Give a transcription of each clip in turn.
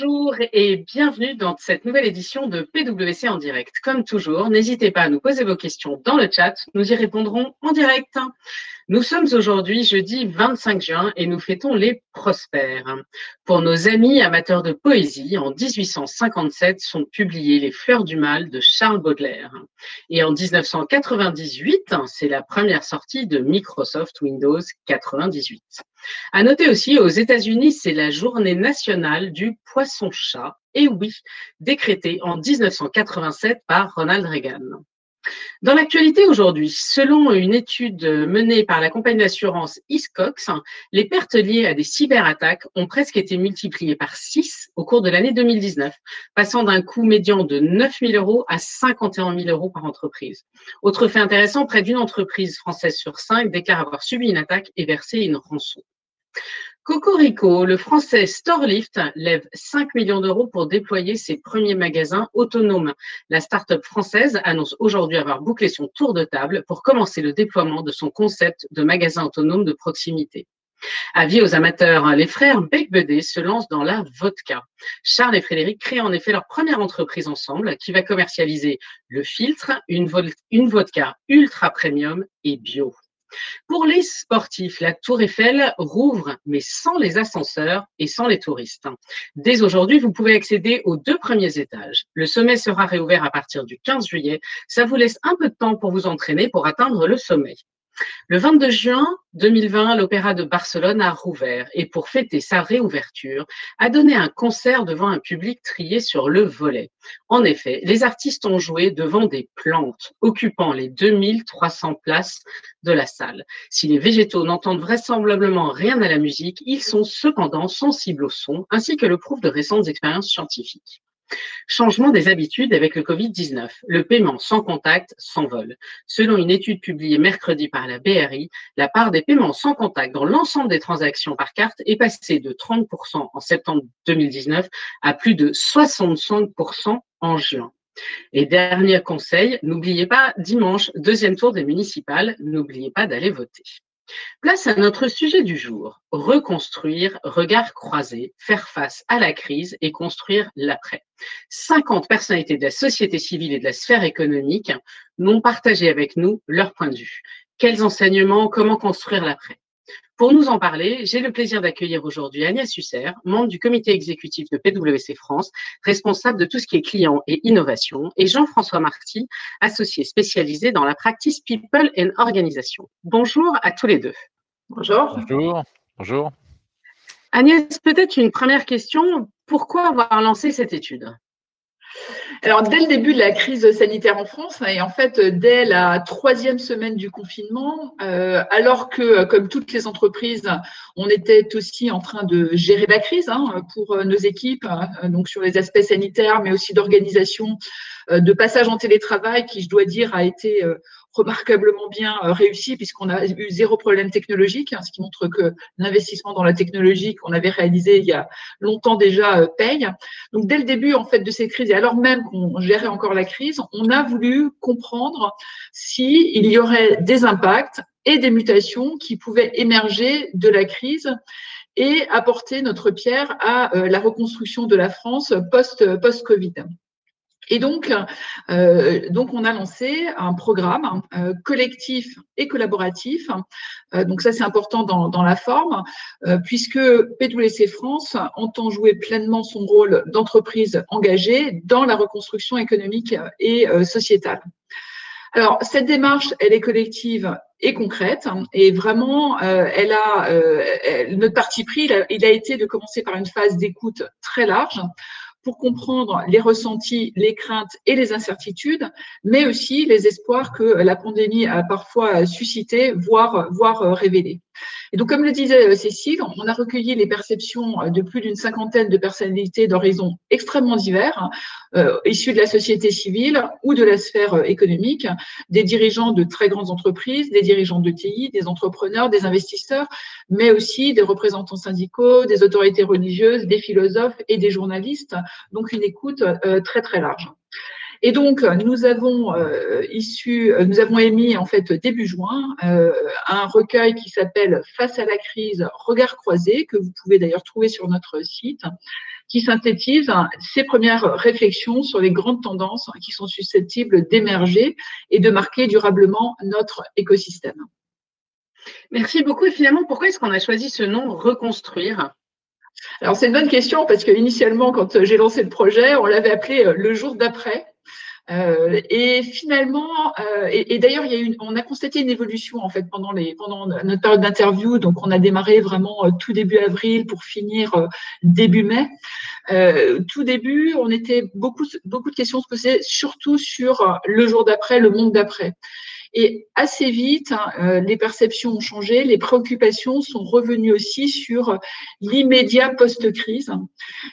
Bonjour et bienvenue dans cette nouvelle édition de PWC en direct. Comme toujours, n'hésitez pas à nous poser vos questions dans le chat, nous y répondrons en direct. Nous sommes aujourd'hui jeudi 25 juin et nous fêtons les prospères. Pour nos amis amateurs de poésie, en 1857 sont publiées Les Fleurs du Mal de Charles Baudelaire. Et en 1998, c'est la première sortie de Microsoft Windows 98. À noter aussi, aux États-Unis, c'est la journée nationale du poisson-chat. Et oui, décrétée en 1987 par Ronald Reagan. Dans l'actualité aujourd'hui, selon une étude menée par la compagnie d'assurance Iscox, les pertes liées à des cyberattaques ont presque été multipliées par 6 au cours de l'année 2019, passant d'un coût médian de 9 000 euros à 51 000 euros par entreprise. Autre fait intéressant, près d'une entreprise française sur cinq déclare avoir subi une attaque et versé une rançon. Cocorico, le français Storelift lève 5 millions d'euros pour déployer ses premiers magasins autonomes. La start-up française annonce aujourd'hui avoir bouclé son tour de table pour commencer le déploiement de son concept de magasin autonome de proximité. Avis aux amateurs, les frères Becbedé se lancent dans la vodka. Charles et Frédéric créent en effet leur première entreprise ensemble qui va commercialiser le filtre, une, une vodka ultra premium et bio. Pour les sportifs, la Tour Eiffel rouvre, mais sans les ascenseurs et sans les touristes. Dès aujourd'hui, vous pouvez accéder aux deux premiers étages. Le sommet sera réouvert à partir du 15 juillet. Ça vous laisse un peu de temps pour vous entraîner pour atteindre le sommet. Le 22 juin 2020, l'Opéra de Barcelone a rouvert et pour fêter sa réouverture, a donné un concert devant un public trié sur le volet. En effet, les artistes ont joué devant des plantes, occupant les 2300 places de la salle. Si les végétaux n'entendent vraisemblablement rien à la musique, ils sont cependant sensibles au son, ainsi que le prouvent de récentes expériences scientifiques. Changement des habitudes avec le Covid-19. Le paiement sans contact s'envole. Selon une étude publiée mercredi par la BRI, la part des paiements sans contact dans l'ensemble des transactions par carte est passée de 30% en septembre 2019 à plus de 65% en juin. Et dernier conseil, n'oubliez pas dimanche, deuxième tour des municipales, n'oubliez pas d'aller voter. Place à notre sujet du jour, reconstruire, regard croisé, faire face à la crise et construire l'après. 50 personnalités de la société civile et de la sphère économique m'ont partagé avec nous leur point de vue. Quels enseignements, comment construire l'après? Pour nous en parler, j'ai le plaisir d'accueillir aujourd'hui Agnès Husser, membre du comité exécutif de PwC France, responsable de tout ce qui est client et innovation, et Jean-François Marty, associé spécialisé dans la practice People and Organisation. Bonjour à tous les deux. Bonjour. Bonjour. Bonjour. Agnès, peut-être une première question. Pourquoi avoir lancé cette étude? Alors, dès le début de la crise sanitaire en France, et en fait, dès la troisième semaine du confinement, euh, alors que, comme toutes les entreprises, on était aussi en train de gérer la crise hein, pour nos équipes, euh, donc sur les aspects sanitaires, mais aussi d'organisation, euh, de passage en télétravail, qui, je dois dire, a été remarquablement bien euh, réussi puisqu'on a eu zéro problème technologique, hein, ce qui montre que l'investissement dans la technologie qu'on avait réalisé il y a longtemps déjà euh, paye. Donc dès le début en fait de cette crise et alors même qu'on gérait encore la crise, on a voulu comprendre s'il y aurait des impacts et des mutations qui pouvaient émerger de la crise et apporter notre pierre à euh, la reconstruction de la France post-Covid. post covid et donc, euh, donc, on a lancé un programme euh, collectif et collaboratif. Euh, donc ça, c'est important dans, dans, la forme, puisque PwC France entend jouer pleinement son rôle d'entreprise engagée dans la reconstruction économique et sociétale. Alors, cette démarche, elle est collective et concrète, et vraiment, elle a notre parti pris, il a été de commencer par une phase d'écoute très large pour comprendre les ressentis, les craintes et les incertitudes, mais aussi les espoirs que la pandémie a parfois suscité, voire, voire révélé. Et donc, comme le disait euh, Cécile, on a recueilli les perceptions euh, de plus d'une cinquantaine de personnalités d'horizons extrêmement divers, euh, issus de la société civile ou de la sphère économique, des dirigeants de très grandes entreprises, des dirigeants de TI, des entrepreneurs, des investisseurs, mais aussi des représentants syndicaux, des autorités religieuses, des philosophes et des journalistes. Donc, une écoute très, très large. Et donc, nous avons nous avons émis en fait début juin un recueil qui s'appelle Face à la crise, regard croisé, que vous pouvez d'ailleurs trouver sur notre site, qui synthétise ces premières réflexions sur les grandes tendances qui sont susceptibles d'émerger et de marquer durablement notre écosystème. Merci beaucoup. Et finalement, pourquoi est-ce qu'on a choisi ce nom Reconstruire? Alors c'est une bonne question parce que initialement quand j'ai lancé le projet, on l'avait appelé euh, le jour d'après. Euh, et finalement, euh, et, d'ailleurs, on a constaté une évolution en fait pendant les notre période d'interview. Donc, on a démarré vraiment tout début avril pour finir début mai. tout début, on était beaucoup beaucoup de questions se posaient, surtout sur le jour d'après, le monde d'après. Et assez vite, hein, euh, les perceptions ont changé, les préoccupations sont revenues aussi sur l'immédiat post-crise.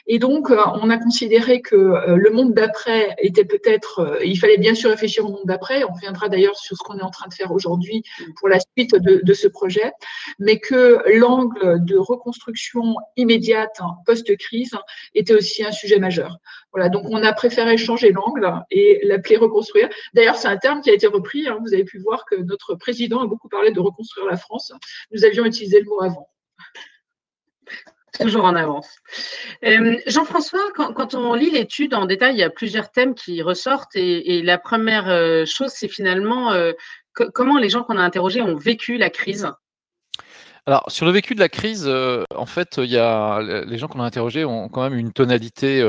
Et donc, euh, on a considéré que euh, le monde d'après était peut-être, il fallait bien sûr réfléchir au monde d'après, on reviendra d'ailleurs sur ce qu'on est en train de faire aujourd'hui pour la suite de, ce projet, mais que l'angle de reconstruction immédiate hein, post-crise était aussi un sujet majeur. Voilà, donc on a préféré changer l'angle et l'appeler reconstruire. D'ailleurs, c'est un terme qui a été repris. Hein, vous avez pu voir que notre président a beaucoup parlé de reconstruire la France. Nous avions utilisé le mot avant. Toujours en avance. Euh, Jean-François, quand, on lit l'étude en détail, il y a plusieurs thèmes qui ressortent et, la première euh, chose, c'est finalement euh, comment les gens qu'on a interrogés ont vécu la crise? Alors, sur le vécu de la crise, en fait, il y a les gens qu'on a interrogés ont quand même une tonalité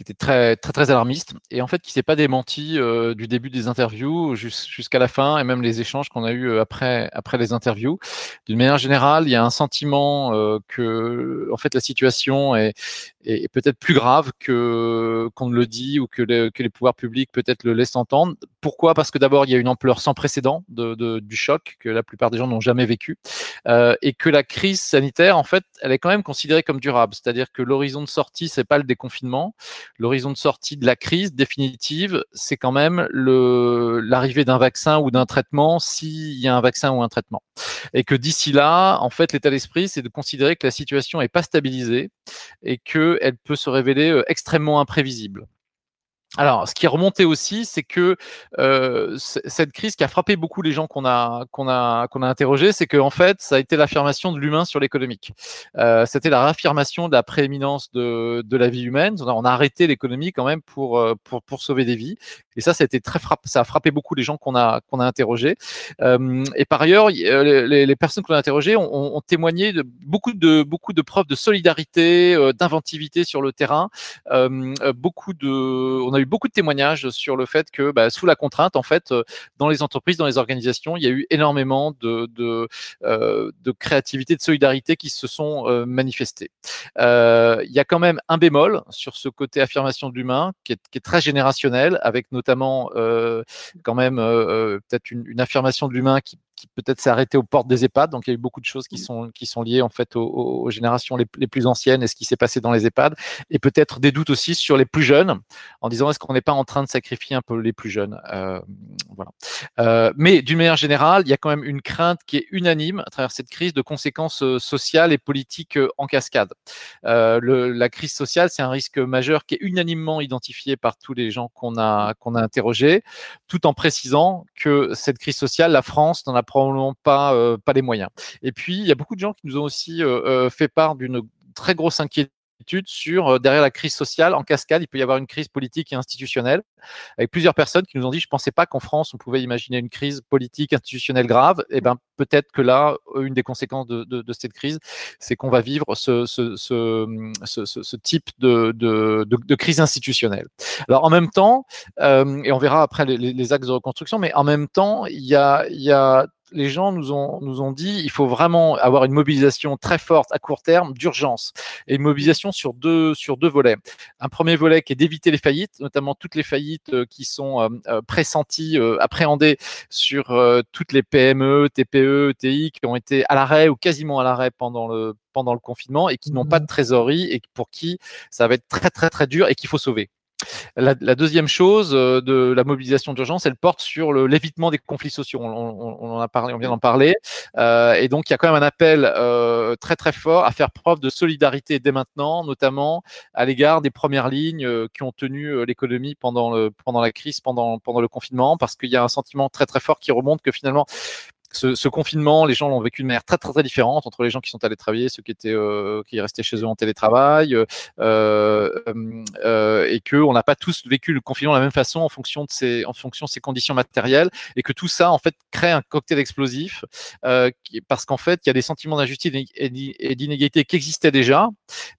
qui était très très très alarmiste et en fait qui s'est pas démenti euh, du début des interviews jusqu'à la fin et même les échanges qu'on a eu euh, après après les interviews. D'une manière générale, il y a un sentiment euh, que en fait la situation est, est, peut-être plus grave que qu'on ne le dit ou que, que les pouvoirs publics peut-être le laissent entendre. Pourquoi? Parce que d'abord il y a une ampleur sans précédent de, de, du choc que la plupart des gens n'ont jamais vécu euh, et que la crise sanitaire en fait elle est quand même considérée comme durable. C'est-à-dire que l'horizon de sortie c'est pas le déconfinement l'horizon de sortie de la crise définitive, c'est quand même l'arrivée d'un vaccin ou d'un traitement s'il y a un vaccin ou un traitement. Et que d'ici là, en fait, l'état d'esprit, c'est de considérer que la situation n'est pas stabilisée et qu'elle peut se révéler euh, extrêmement imprévisible. Alors, ce qui est remonté aussi, c'est que euh, cette crise qui a frappé beaucoup les gens qu'on a qu'on a qu'on a interrogés, c'est que en fait, ça a été l'affirmation de l'humain sur l'économique. Euh, C'était la réaffirmation de la prééminence de, de la vie humaine. On a, arrêté l'économie quand même pour, euh, pour pour sauver des vies. Et ça, ça a été très frapp ça a frappé beaucoup les gens qu'on a qu'on a interrogés. Euh, et par ailleurs, euh, les, les personnes qu'on a interrogées ont, ont, témoigné de beaucoup de beaucoup de preuves de solidarité, euh, d'inventivité sur le terrain. beaucoup de, on a eu beaucoup de témoignages sur le fait que bah, sous la contrainte, en fait, euh, dans les entreprises, dans les organisations, il y a eu énormément de, de, euh, de créativité, de solidarité qui se sont euh, manifestées. Euh, il y a quand même un bémol sur ce côté affirmation de l'humain qui est, qui est, très générationnel, avec notamment euh, quand même peut-être une, une affirmation de l'humain qui qui peut-être s'est arrêté aux portes des EHPAD. Donc il y a eu beaucoup de choses qui mmh. sont, qui sont liées en fait aux, générations les, plus anciennes et ce qui s'est passé dans les EHPAD. Et peut-être des doutes aussi sur les plus jeunes, en disant est-ce qu'on n'est pas en train de sacrifier un peu les plus jeunes? Euh, voilà. Euh, mais d'une manière générale, il y a quand même une crainte qui est unanime à travers cette crise de conséquences euh, sociales et politiques en cascade. Le, la crise sociale, c'est un risque majeur qui est unanimement identifié par tous les gens qu'on a qu'on a interrogés, tout en précisant que cette crise sociale, la France n'en a probablement pas, euh, pas les moyens. Et puis, il y a beaucoup de gens qui nous ont aussi euh, euh, fait part d'une très grosse inquiétude sur derrière la crise sociale, en cascade, il peut y avoir une crise politique et institutionnelle, avec plusieurs personnes qui nous ont dit, je ne pensais pas qu'en France, on pouvait imaginer une crise politique, institutionnelle grave. Et eh ben peut-être que là, une des conséquences de, de, de cette crise, c'est qu'on va vivre ce, ce, ce, ce type de, de, crise institutionnelle. Alors en même temps, euh, et on verra après les, les, axes de reconstruction, mais en même temps, il y a, il y a les gens nous ont, nous ont dit il faut vraiment avoir une mobilisation très forte à court terme d'urgence et une mobilisation sur deux, sur deux volets. Un premier volet qui est d'éviter les faillites, notamment toutes les faillites euh, qui sont euh, euh, pressenties, appréhendées sur toutes les PME, TPE, TI qui ont été à l'arrêt ou quasiment à l'arrêt pendant le, pendant le confinement et qui n'ont pas de mmh. trésorerie et pour qui ça va être très très très dur et qu'il faut sauver. La, deuxième chose euh, de la mobilisation d'urgence, elle porte sur l'évitement des conflits sociaux. On, en a parlé, on vient d'en parler. Euh, et donc, il y a quand même un appel euh, très très fort à faire preuve de solidarité dès maintenant, notamment à l'égard des premières lignes qui ont tenu l'économie pendant la crise, pendant, pendant le confinement, parce qu'il y a un sentiment très très fort qui remonte que finalement ce, ce, confinement, les gens l'ont vécu de manière très, très, très différente entre les gens qui sont allés travailler, ceux qui étaient euh, qui restaient chez eux en télétravail, euh, euh, euh et que on n'a pas tous vécu le confinement de la même façon en fonction de ces en fonction de ces conditions matérielles, et que tout ça en fait crée un cocktail explosif, euh, parce qu'en fait il y a des sentiments d'injustice et d'inégalité qui existaient déjà,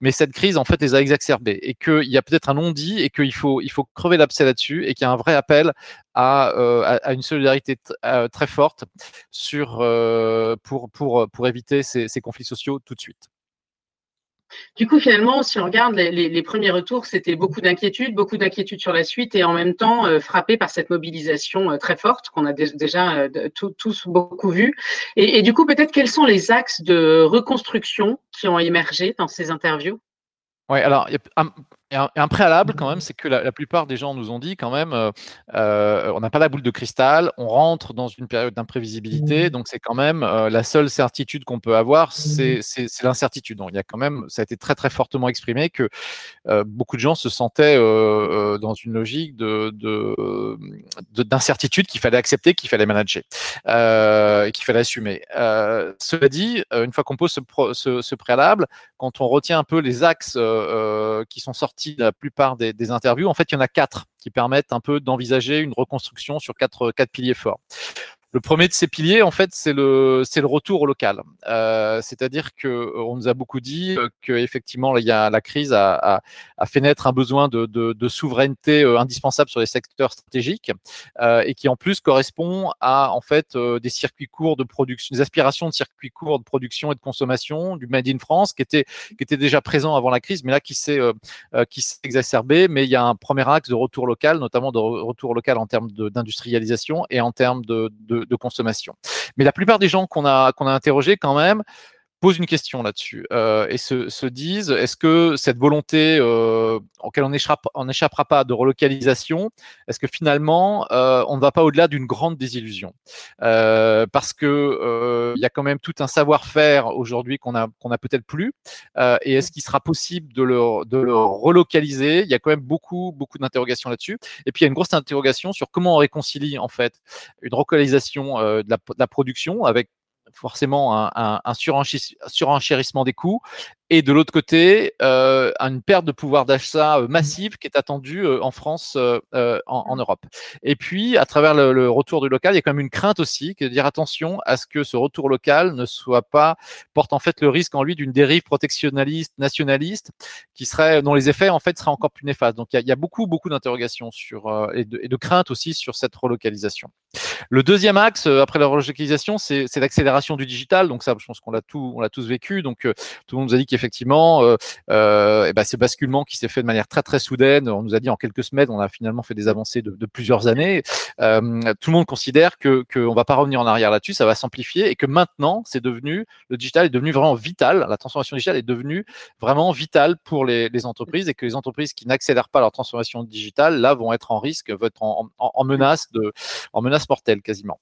mais cette crise en fait les a exacerbés, et qu'il y a peut-être un non-dit, et qu'il faut il faut crever l'abcès là-dessus, et qu'il y a un vrai appel à, à, une solidarité très forte sur, euh, pour, pour, pour éviter ces, ces, conflits sociaux tout de suite. Du coup, finalement, si on regarde les, les, les premiers retours, c'était beaucoup d'inquiétudes, beaucoup d'inquiétudes sur la suite et en même temps euh, frappé par cette mobilisation euh, très forte qu'on a déjà euh, tous beaucoup vu. Et, et, du coup, peut-être quels sont les axes de reconstruction qui ont émergé dans ces interviews? Oui, alors, et un, préalable quand même, c'est que la, plupart des gens nous ont dit quand même, euh, euh, on n'a pas la boule de cristal, on rentre dans une période d'imprévisibilité, mmh. donc c'est quand même euh, la seule certitude qu'on peut avoir, mmh. c'est l'incertitude. Donc il y a quand même, ça a été très très fortement exprimé que beaucoup de gens se sentaient dans une logique de d'incertitude qu'il fallait accepter, qu'il fallait manager, qu'il fallait assumer. cela dit, une fois qu'on pose ce, ce, ce, préalable, quand on retient un peu les axes qui sont sortis la plupart des, des, interviews, en fait, il y en a quatre qui permettent un peu d'envisager une reconstruction sur quatre, quatre piliers forts. Le premier de ces piliers, en fait, c'est le, c'est le retour local. Euh, c'est-à-dire que euh, on nous a beaucoup dit euh, que effectivement, il y a la crise a, fait naître un besoin de, de, de souveraineté indispensable sur les secteurs stratégiques euh, et qui en plus correspond à en fait des circuits courts de production, des aspirations de circuits courts de production et de consommation du Made in France qui était qui était déjà présent avant la crise, mais là qui s'est qui s'est exacerbé. Mais il y a un premier axe de retour local, notamment de retour local en termes d'industrialisation et en termes de, de de, consommation. Mais la plupart des gens qu'on a, qu'on a interrogés quand même posent une question là-dessus euh, et se, se disent est-ce que cette volonté euh, auquel on n'échappera pas de relocalisation, est-ce que finalement euh, on ne va pas au-delà d'une grande désillusion? Euh, Parce que euh, il y a quand même tout un savoir-faire aujourd'hui qu'on a qu'on a peut-être plus. Et est-ce qu'il sera possible de le, de le relocaliser? Il y a quand même beaucoup beaucoup d'interrogations là-dessus. Et puis il y a une grosse interrogation sur comment on réconcilie en fait une relocalisation de la, de la production avec forcément un, surenchérissement des coûts et de l'autre côté, euh, une perte de pouvoir d'achat euh, massive qui est attendue euh, en France, euh, euh, en, en, Europe. Et puis, à travers le, le, retour du local, il y a quand même une crainte aussi, qui de dire attention à ce que ce retour local ne soit pas porte en fait le risque en lui d'une dérive protectionnaliste, nationaliste, qui serait dont les effets en fait seraient encore plus néfastes. Donc, il y a, il y a beaucoup, beaucoup d'interrogations sur et de, et de craintes aussi sur cette relocalisation. Le deuxième axe après la relocalisation, c'est l'accélération du digital. Donc ça, je pense qu'on l'a tous vécu. Donc tout le monde nous a dit qu'il effectivement, euh, euh, et ben, ce basculement qui s'est fait de manière très très soudaine, on nous a dit en quelques semaines, on a finalement fait des avancées de, plusieurs années. Euh, tout le monde considère que qu'on va pas revenir en arrière là-dessus, ça va s'amplifier et que maintenant, c'est devenu le digital est devenu vraiment vital. La transformation digitale est devenue vraiment vitale pour les, les entreprises et que les entreprises qui n'accélèrent pas leur transformation digitale là vont être en risque, vont être en menace de, en menace mortelle quasiment.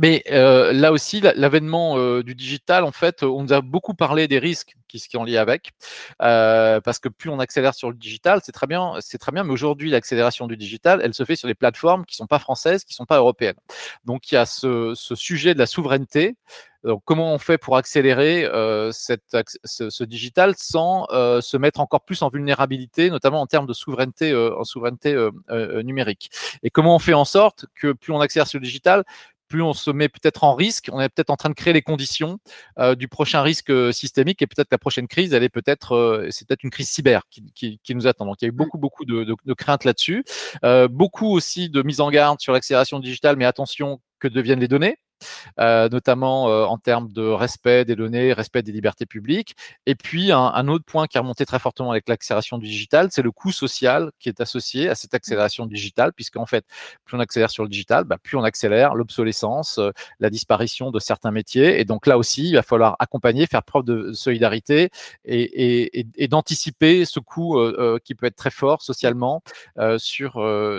Mais euh, là aussi, l'avènement euh, du digital, en fait, on nous a beaucoup parlé des risques qui, sont liés avec, euh, parce que plus on accélère sur le digital, c'est très bien, c'est très bien. Mais aujourd'hui, l'accélération du digital, elle se fait sur des plateformes qui sont pas françaises, qui sont pas européennes. Donc, il y a ce, ce sujet de la souveraineté. Donc, comment on fait pour accélérer euh, cette, ce, ce, digital sans euh, se mettre encore plus en vulnérabilité, notamment en termes de souveraineté, euh, en souveraineté numérique? Et comment on fait en sorte que plus on accélère sur le digital, plus on se met peut-être en risque, on est peut-être en train de créer les conditions euh, du prochain risque euh, systémique et peut-être la prochaine crise, elle est peut-être, euh, c'est peut-être une crise cyber qui, qui, qui, nous attend. Donc il y a eu beaucoup, beaucoup de, de, de craintes là-dessus, beaucoup aussi de mise en garde sur l'accélération digitale, mais attention que deviennent les données euh, notamment euh, en termes de respect des données, respect des libertés publiques. Et puis, un, autre point qui a remonté très fortement avec l'accélération du digital, c'est le coût social qui est associé à cette accélération digitale, puisqu'en fait, plus on accélère sur le digital, bah, plus on accélère l'obsolescence, euh, la disparition de certains métiers. Et donc là aussi, il va falloir accompagner, faire preuve de solidarité et, et, et d'anticiper ce coût euh, qui peut être très fort socialement sur,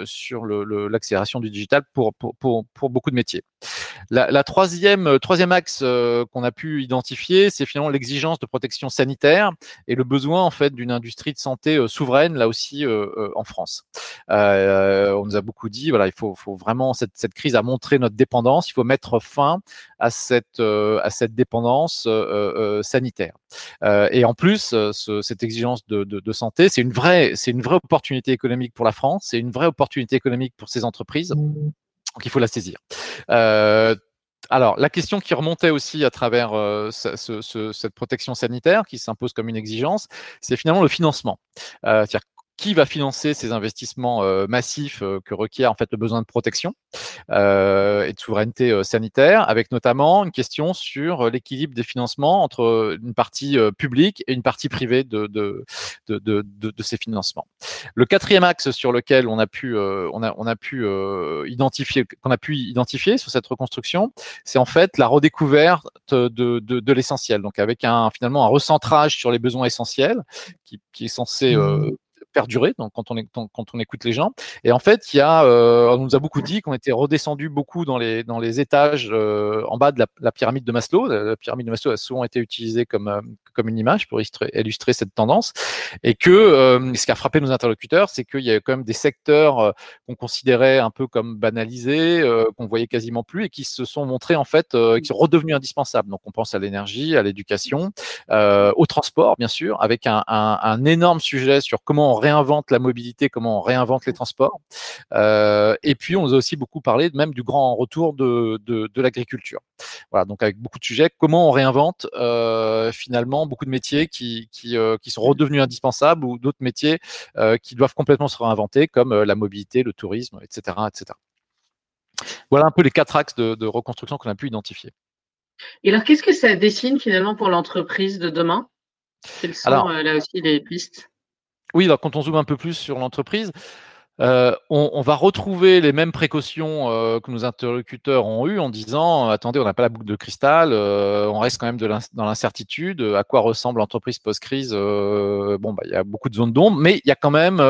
sur l'accélération du digital pour, pour, pour beaucoup de métiers. La, troisième, troisième axe qu'on a pu identifier, c'est finalement l'exigence de protection sanitaire et le besoin en fait d'une industrie de santé souveraine, là aussi en France. on nous a beaucoup dit, voilà, il faut, vraiment cette, crise a montré notre dépendance. Il faut mettre fin à cette dépendance sanitaire. et en plus, cette exigence de, santé, c'est une vraie, c'est une vraie opportunité économique pour la France, c'est une vraie opportunité économique pour ces entreprises. Donc il faut la saisir. Euh, alors, la question qui remontait aussi à travers euh, cette protection sanitaire, qui s'impose comme une exigence, c'est finalement le financement. Euh, qui va financer ces investissements euh, massifs euh, que requiert en fait le besoin de protection euh, et de souveraineté sanitaire, avec notamment une question sur l'équilibre des financements entre une partie publique et une partie privée de, de, de, de, de ces financements. Le quatrième axe sur lequel on a pu, on a, on a pu identifier, qu'on a pu identifier sur cette reconstruction, c'est en fait la redécouverte de, de, de l'essentiel. Donc avec un finalement un recentrage sur les besoins essentiels qui, qui est censé mmh perdurer donc, quand, on écoute les gens. Et en fait, il y a, euh, on nous a beaucoup dit qu'on était redescendu beaucoup dans les, dans les étages euh, en bas de la, pyramide de Maslow. La, pyramide de Maslow a souvent été utilisée comme, euh, comme une image pour illustrer, cette tendance. Et que ce qui a frappé nos interlocuteurs, c'est qu'il y a quand même des secteurs qu'on considérait un peu comme banalisés, qu'on voyait quasiment plus et qui se sont montrés en fait, qui sont redevenus indispensables. Donc on pense à l'énergie, à l'éducation, au transport, bien sûr, avec un, un, un énorme sujet sur comment on réinvente la mobilité, comment on réinvente les transports. Euh, et puis, on nous a aussi beaucoup parlé même du grand retour de, de, de l'agriculture. Voilà, donc avec beaucoup de sujets, comment on réinvente euh, finalement beaucoup de métiers qui, qui, euh, qui, sont redevenus indispensables ou d'autres métiers qui doivent complètement se réinventer, comme la mobilité, le tourisme, etc., etc. Voilà un peu les quatre axes de, de reconstruction qu'on a pu identifier. Et alors, qu'est-ce que ça dessine finalement pour l'entreprise de demain? Quelles sont alors, là aussi les pistes? Oui, alors quand on zoome un peu plus sur l'entreprise, euh, on, va retrouver les mêmes précautions euh, que nos interlocuteurs ont eues en disant attendez, on n'a pas la boucle de cristal, euh, on reste quand même dans l'incertitude. À quoi ressemble l'entreprise post-crise Bon, bah, il y a beaucoup de zones d'ombre, mais il y a quand même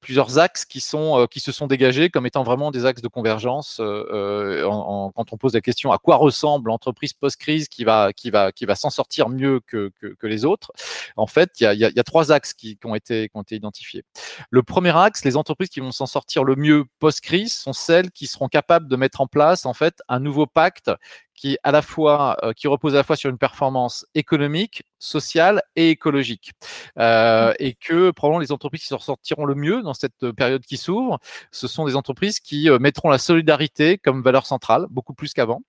plusieurs axes qui sont qui se sont dégagés comme étant vraiment des axes de convergence. quand on pose la question à quoi ressemble l'entreprise post-crise qui va qui va qui va s'en sortir mieux que, que, les autres, en fait, il y a, y a, trois axes qui, qui, ont été qui ont été identifiés. Le premier axe, les entreprises qui vont s'en sortir le mieux post-crise sont celles qui seront capables de mettre en place en fait un nouveau pacte qui à la fois euh, qui repose à la fois sur une performance économique, sociale et écologique, euh, et que probablement les entreprises qui s'en sortiront le mieux dans cette période qui s'ouvre, ce sont des entreprises qui euh, mettront la solidarité comme valeur centrale, beaucoup plus qu'avant,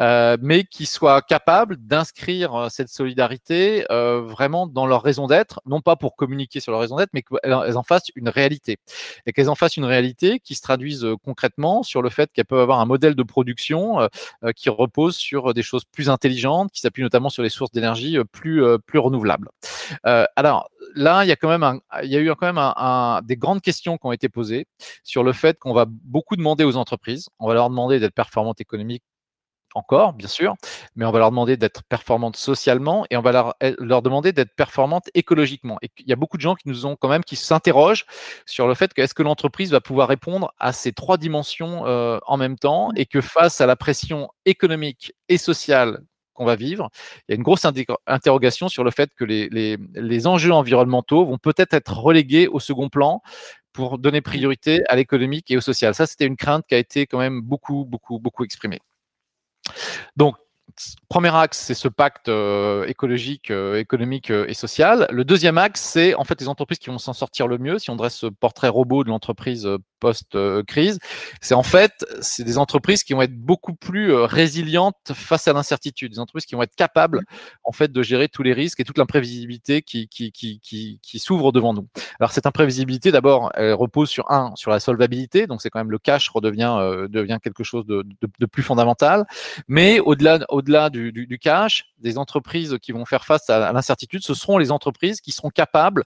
euh, mais qui soient capables d'inscrire euh, cette solidarité euh, vraiment dans leur raison d'être, non pas pour communiquer sur leur raison d'être, mais qu'elles en fassent une réalité, et qu'elles en fassent une réalité qui se traduise concrètement sur le fait qu'elles peuvent avoir un modèle de production qui repose sur des choses plus intelligentes, qui s'appuient notamment sur les sources d'énergie euh, plus, euh, plus renouvelables. Euh, alors là, il y a quand même, un, eu quand même un, des grandes questions qui ont été posées sur le fait qu'on va beaucoup demander aux entreprises. On va leur demander d'être performantes économiques encore, bien sûr, mais on va leur demander d'être performantes socialement et on va leur, eh, leur demander d'être performantes écologiquement. Et il y a beaucoup de gens qui nous ont quand même, qui s'interrogent sur le fait que est-ce que l'entreprise va pouvoir répondre à ces trois dimensions euh, en même temps et que face à la pression économique et sociale qu'on va vivre, il y a une grosse interrogation sur le fait que les, les, les enjeux environnementaux vont peut-être être relégués au second plan pour donner priorité à l'économique et au social. Ça, c'était une crainte qui a été quand même beaucoup, beaucoup, beaucoup exprimée. Donc, premier axe, c'est ce pacte euh, écologique, euh, économique euh, et social. Le deuxième axe, c'est en fait les entreprises qui vont s'en sortir le mieux. Si on dresse ce portrait robot de l'entreprise post-crise, c'est en fait c'est des entreprises qui vont être beaucoup plus résilientes face à l'incertitude, des entreprises qui vont être capables en fait de gérer tous les risques et toute l'imprévisibilité qui s'ouvre devant nous. Alors cette imprévisibilité, d'abord, elle repose sur un sur la solvabilité, donc c'est quand même le cash redevient devient quelque chose de, plus fondamental, mais au-delà du, cash, des entreprises qui vont faire face à, l'incertitude, ce seront les entreprises qui seront capables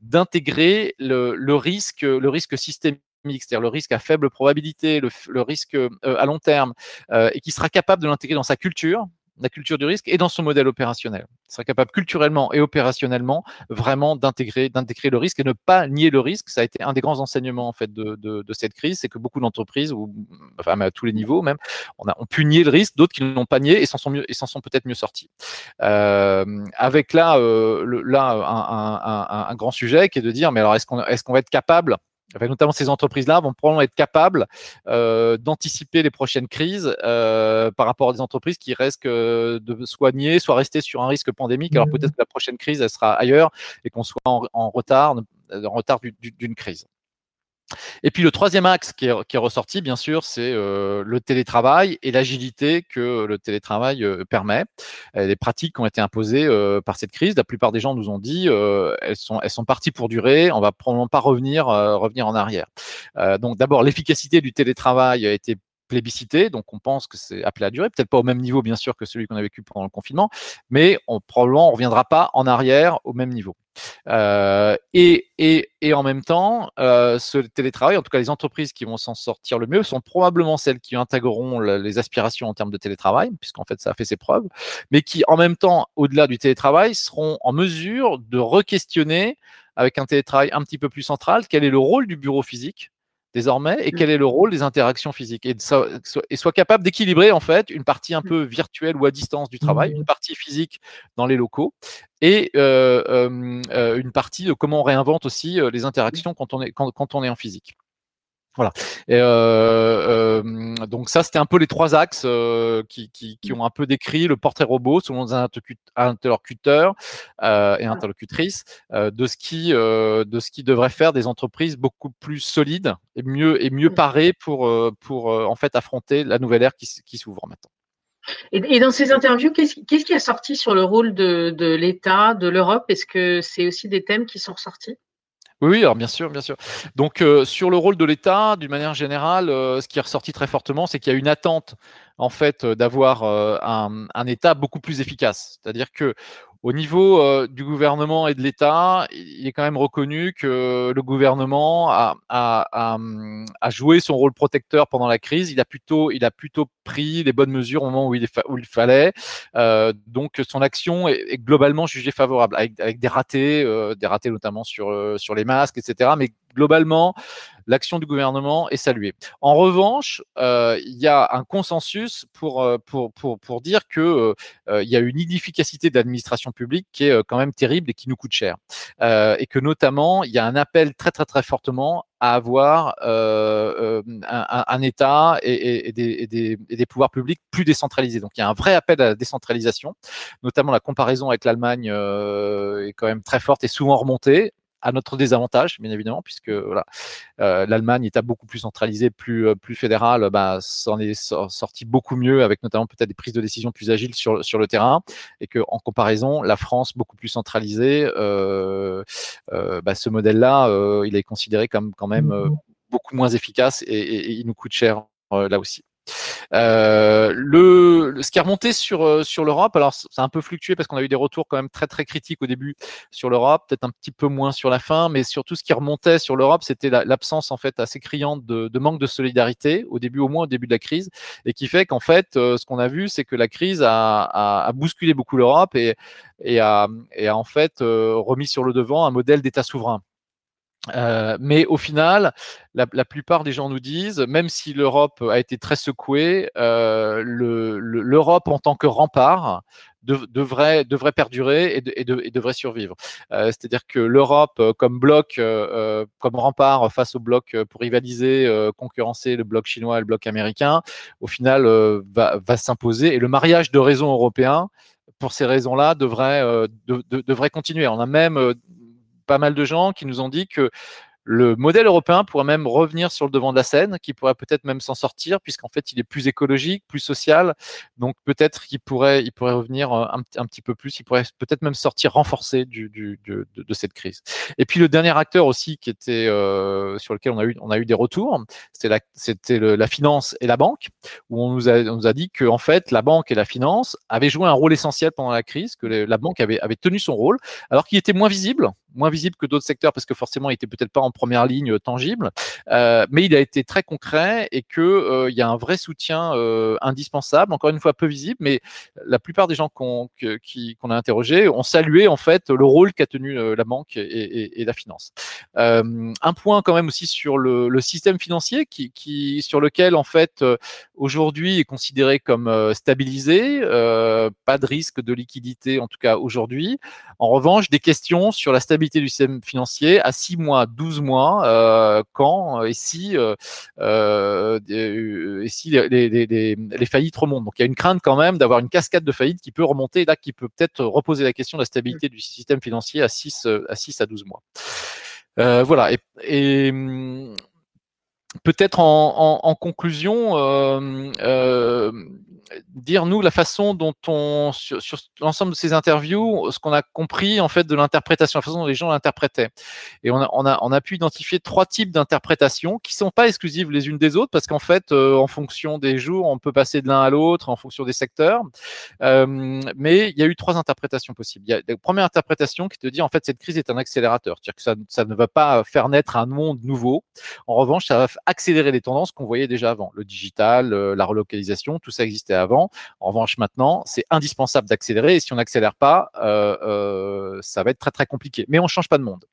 d'intégrer le, le, risque, le risque systémique c'est-à-dire le risque à faible probabilité, le, le risque euh, à long terme, euh, et qui sera capable de l'intégrer dans sa culture, la culture du risque et dans son modèle opérationnel. Sera capable culturellement et opérationnellement vraiment d'intégrer, d'intégrer le risque et ne pas nier le risque. Ça a été un des grands enseignements en fait de, de, de cette crise, c'est que beaucoup d'entreprises, ou enfin à tous les niveaux même, on a, ont pu nier le risque, d'autres qui ne l'ont pas nié et s'en sont mieux et s'en sont peut-être mieux sortis. Euh, avec là, euh, le, là un, un, un, un, grand sujet qui est de dire, mais alors est-ce qu'on est-ce qu'on va être capable notamment ces entreprises-là vont probablement être capables euh, d'anticiper les prochaines crises euh, par rapport à des entreprises qui risquent euh, de soigner, soit rester sur un risque pandémique. Alors mmh. peut-être que la prochaine crise, elle sera ailleurs et qu'on soit en, en, retard, en retard d'une crise. Et puis le troisième axe qui est, qui est ressorti, bien sûr, c'est euh, le télétravail et l'agilité que le télétravail euh, permet. les pratiques qui ont été imposées euh, par cette crise, la plupart des gens nous ont dit, euh, elles sont elles sont parties pour durer. On va probablement pas revenir euh, revenir en arrière. donc d'abord l'efficacité du télétravail a été plébiscité, donc on pense que c'est appelé à durer, peut-être pas au même niveau bien sûr que celui qu'on a vécu pendant le confinement, mais on, probablement on reviendra pas en arrière au même niveau. Euh, et, en même temps, euh, ce télétravail, en tout cas les entreprises qui vont s'en sortir le mieux, sont probablement celles qui intégreront les aspirations en termes de télétravail, puisqu'en fait ça a fait ses preuves, mais qui en même temps, au-delà du télétravail, seront en mesure de re-questionner avec un télétravail un petit peu plus central, quel est le rôle du bureau physique désormais et mmh. quel est le rôle des interactions physiques et, so, et soit capable d'équilibrer en fait une partie un mmh. peu virtuelle ou à distance du travail, une mmh. partie physique dans les locaux et euh, euh, une partie de comment on réinvente aussi les interactions quand on est quand, quand on est en physique. Voilà. Et euh, euh, donc ça, c'était un peu les trois axes euh, qui, qui, qui, ont un peu décrit le portrait robot selon les interlocuteurs euh, et interlocutrices euh, de ce qui de ce qui devrait faire des entreprises beaucoup plus solides et mieux et mieux mmh. parées pour pour en fait affronter la nouvelle ère qui, qui s'ouvre maintenant. Et, dans ces interviews, qu'est-ce qu qui a sorti sur le rôle de, de l'État, de l'Europe? Est-ce que c'est aussi des thèmes qui sont ressortis? Oui, alors bien sûr, bien sûr. Donc euh, sur le rôle de l'État, d'une manière générale, euh, ce qui est ressorti très fortement, c'est qu'il y a une attente en fait d'avoir euh, un, un, État beaucoup plus efficace. C'est-à-dire que au niveau euh, du gouvernement et de l'État, il est quand même reconnu que le gouvernement a, a, a, a, joué son rôle protecteur pendant la crise. Il a plutôt, il a plutôt pris les bonnes mesures au moment où il, où il fallait. Euh, donc son action est, est, globalement jugée favorable, avec, avec des ratés, euh, des ratés notamment sur, euh, sur les masques, etc. Mais globalement, l'action du gouvernement est saluée. En revanche, euh, il y a un consensus pour, euh, dire qu'il euh, y a une inefficacité de l'administration publique qui est quand même terrible et qui nous coûte cher. Et que notamment, il y a un appel très très très fortement à avoir un, État et, des, pouvoirs publics plus décentralisés. Donc il y a un vrai appel à la décentralisation, notamment la comparaison avec l'Allemagne est quand même très forte et souvent remontée à notre désavantage, bien évidemment, puisque voilà, euh, l'Allemagne étant beaucoup plus centralisée, plus euh, plus fédérale, bah, s'en est sorti beaucoup mieux, avec notamment peut-être des prises de décision plus agiles sur sur le terrain, et que en comparaison, la France beaucoup plus centralisée, euh, euh bah, ce modèle-là, euh, il est considéré comme quand même euh, beaucoup moins efficace et, et, et il nous coûte cher là aussi. Euh, le, ce qui est remonté sur, euh, sur l'Europe, alors ça a un peu fluctué parce qu'on a eu des retours quand même très très critiques au début sur l'Europe, peut-être un petit peu moins sur la fin, mais surtout ce qui remontait sur l'Europe, c'était l'absence en fait assez criante de, manque de solidarité au début, au moins au début de la crise, et qui fait qu'en fait, euh, ce qu'on a vu, c'est que la crise a, a, a bousculé beaucoup l'Europe et, et, a, et a en fait euh, remis sur le devant un modèle d'État souverain. Euh, mais au final, la, plupart des gens nous disent, même si l'Europe a été très secouée, euh, l'Europe en tant que rempart de, devrait, perdurer et, de, et, de, et devrait survivre. Euh, C'est-à-dire que l'Europe, comme bloc, comme rempart face au bloc pour rivaliser, concurrencer le bloc chinois et le bloc américain, au final va, va s'imposer. Et le mariage de raisons européens, pour ces raisons-là, devrait, de, devrait continuer. On a même pas mal de gens qui nous ont dit que le modèle européen pourrait même revenir sur le devant de la scène, qui pourrait peut-être même s'en sortir, puisqu'en fait, il est plus écologique, plus social. Donc peut-être qu'il pourrait, il pourrait revenir euh, un, petit peu plus, il pourrait peut-être même sortir renforcé de, cette crise. Et puis le dernier acteur aussi qui était euh, sur lequel on a eu, on a eu des retours, c'était la, finance et la banque, où on nous a, dit que en fait la banque et la finance avaient joué un rôle essentiel pendant la crise, que la banque avait, avait tenu son rôle, alors qu'il était moins visible moins visible que d'autres secteurs parce que forcément, il était peut-être pas en première ligne tangible, mais il a été très concret et que il y a un vrai soutien indispensable. Encore une fois, peu visible, mais la plupart des gens qu'on a interrogés ont salué en fait le rôle qu'a tenu la banque et, la finance. un point quand même aussi sur le, système financier qui, qui, sur lequel en fait aujourd'hui est considéré comme stabilisé, pas de risque de liquidité en tout cas aujourd'hui. En revanche, des questions sur la stabilité du système financier à 6 mois, 12 mois, euh, quand et si, euh, euh, et si les, les, les, les, faillites remontent. Donc il y a une crainte quand même d'avoir une cascade de faillites qui peut remonter, là, qui peut peut-être reposer la question de la stabilité du système financier à 6 à, 6 à 12 mois. voilà. Et, et hum, peut-être en, en, en, conclusion, euh, dire nous la façon dont on sur, l'ensemble de ces interviews, ce qu'on a compris en fait de l'interprétation, la façon dont les gens l'interprétaient. Et on a, on a, on a pu identifier trois types d'interprétations qui sont pas exclusives les unes des autres parce qu'en fait, euh, en fonction des jours, on peut passer de l'un à l'autre, en fonction des secteurs. Euh, mais il y a eu trois interprétations possibles. Il y a la première interprétation qui te dit en fait cette crise est un accélérateur, c'est-à-dire que ça, ça ne va pas faire naître un monde nouveau. En revanche, ça va accélérer les tendances qu'on voyait déjà avant, le digital, euh, la relocalisation, tout ça existait avant. En revanche, maintenant, c'est indispensable d'accélérer et si on n'accélère pas, euh, euh, ça va être très très compliqué. Mais on change pas de monde.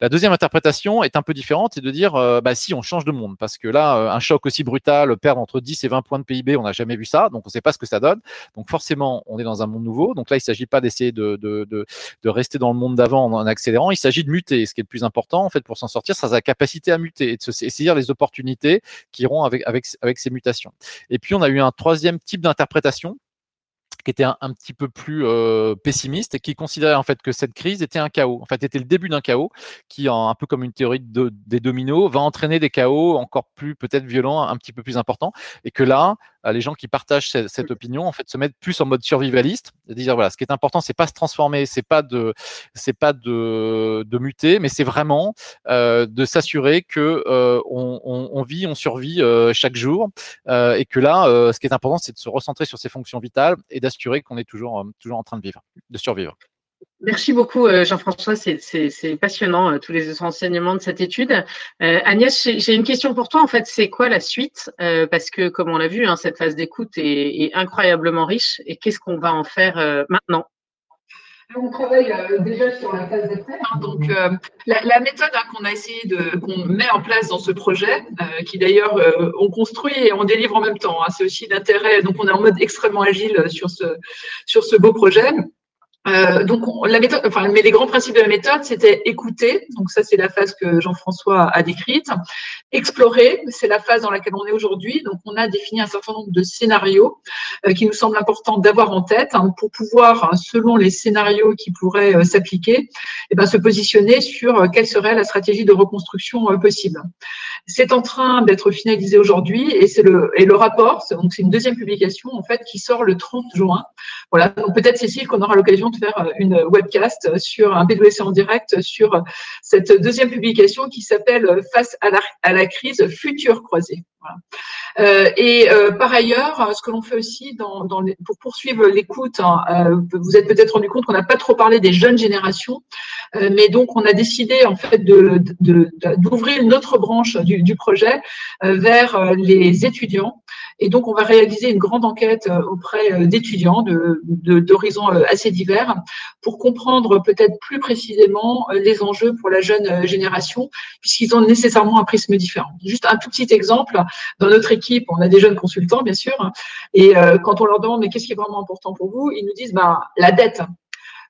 La deuxième interprétation est un peu différente, c'est de dire, euh, bah si, on change de monde parce que là, un choc aussi brutal, perdre entre 10 et 20 points de PIB, on n'a jamais vu ça, donc on ne sait pas ce que ça donne. Donc forcément, on est dans un monde nouveau. Donc là, il ne s'agit pas d'essayer de, de, de, de, rester dans le monde d'avant en, accélérant. Il s'agit de muter. Ce qui est le plus important, en fait, pour s'en sortir, c'est sa capacité à muter et de se saisir les opportunités qui iront avec, avec, avec ces mutations. Et puis, on a eu un troisième type d'interprétation qui était un, petit peu plus euh, pessimiste et qui considérait en fait que cette crise était un chaos. En fait, était le début d'un chaos qui, un peu comme une théorie de, des dominos, va entraîner des chaos encore plus peut-être violents, un petit peu plus importants, et que là, les gens qui partagent cette, opinion en fait se mettent plus en mode survivaliste, c'est-à-dire voilà, ce qui est important, c'est pas se transformer, c'est pas de, c'est pas de, de muter, mais c'est vraiment euh, de s'assurer que euh, on, on, on, vit, on survit euh, chaque jour, euh, et que là, euh, ce qui est important, c'est de se recentrer sur ses fonctions vitales et d'assurer qu'on est toujours, toujours en train de vivre, de survivre. Merci beaucoup, euh, Jean-François. C'est passionnant, euh, tous les enseignements de cette étude. Euh, Agnès, j'ai une question pour toi. En fait, c'est quoi la suite? Parce que, comme on l'a vu, hein, cette phase d'écoute est, incroyablement riche. Et qu'est-ce qu'on va en faire maintenant? On travaille déjà sur la phase d'essai. Hein. donc, la, méthode hein, qu'on a essayé de, qu'on met en place dans ce projet, qui d'ailleurs on construit et on délivre en même temps. c'est aussi d'intérêt. Donc, on est en mode extrêmement agile sur ce sur ce beau projet. Euh, donc, la méthode, enfin, les grands principes de la méthode, c'était écouter. Donc, ça, c'est la phase que Jean-François a décrite. Explorer, c'est la phase dans laquelle on est aujourd'hui. Donc, on a défini un certain nombre de scénarios euh, qui nous semblent importants d'avoir en tête hein, pour pouvoir, hein, selon les scénarios qui pourraient euh, s'appliquer, eh ben, se positionner sur quelle serait la stratégie de reconstruction possible. C'est en train d'être finalisé aujourd'hui et c'est le et le rapport. Donc, c'est une deuxième publication en fait qui sort le 30 juin. Voilà. Donc, peut-être Cécile qu'on aura l'occasion faire euh, une webcast sur un PWC en direct sur cette deuxième publication qui s'appelle Face à la, crise future croisée. Euh, et euh, par ailleurs, ce que l'on fait aussi pour poursuivre l'écoute, hein, euh, vous êtes peut-être rendu compte qu'on n'a pas trop parlé des jeunes générations, euh, mais donc on a décidé en fait de, d'ouvrir une autre branche du, du projet vers les étudiants. Et donc on va réaliser une grande enquête auprès d'étudiants de, d'horizons assez divers pour comprendre peut-être plus précisément les enjeux pour la jeune génération, puisqu'ils ont nécessairement un prisme différent. Juste un tout petit exemple dans notre équipe, on a des jeunes consultants, bien sûr, et euh, quand on leur demande mais qu'est-ce qui est vraiment important pour vous, ils nous disent bah, la dette.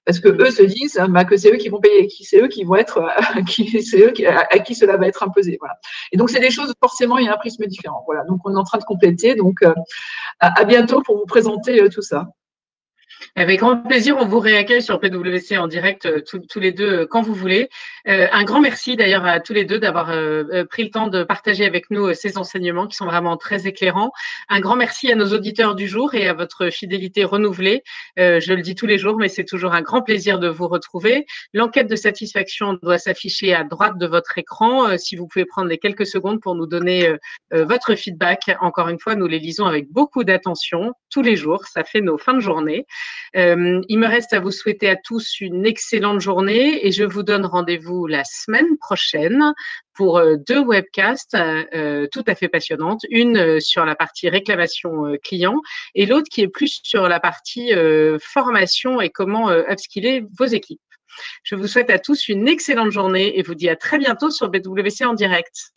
Parce que eux se disent bah, que c'est eux qui vont payer, qui c'est eux qui vont être, qui, c'est eux à, qui cela va être imposé. Voilà. Et donc c'est des choses forcément il y a un prisme différent. Voilà. Donc on est en train de compléter. Donc euh, à bientôt pour vous présenter euh, tout ça. Avec grand plaisir, on vous réaccueille sur PWC en direct euh, tous les deux euh, quand vous voulez. Euh, un grand merci d'ailleurs à tous les deux d'avoir pris le temps de partager avec nous ces enseignements qui sont vraiment très éclairants. Un grand merci à nos auditeurs du jour et à votre fidélité renouvelée. je le dis tous les jours, mais c'est toujours un grand plaisir de vous retrouver. L'enquête de satisfaction doit s'afficher à droite de votre écran. si vous pouvez prendre les quelques secondes pour nous donner votre feedback. Encore une fois, nous les lisons avec beaucoup d'attention tous les jours. Ça fait nos fins de journée. Il me reste à vous souhaiter à tous une excellente journée et je vous donne rendez-vous la semaine prochaine pour deux webcasts tout à fait passionnantes. Une sur la partie réclamation client et l'autre qui est plus sur la partie formation et comment upskiller vos équipes. Je vous souhaite à tous une excellente journée et vous dis à très bientôt sur BWC en direct.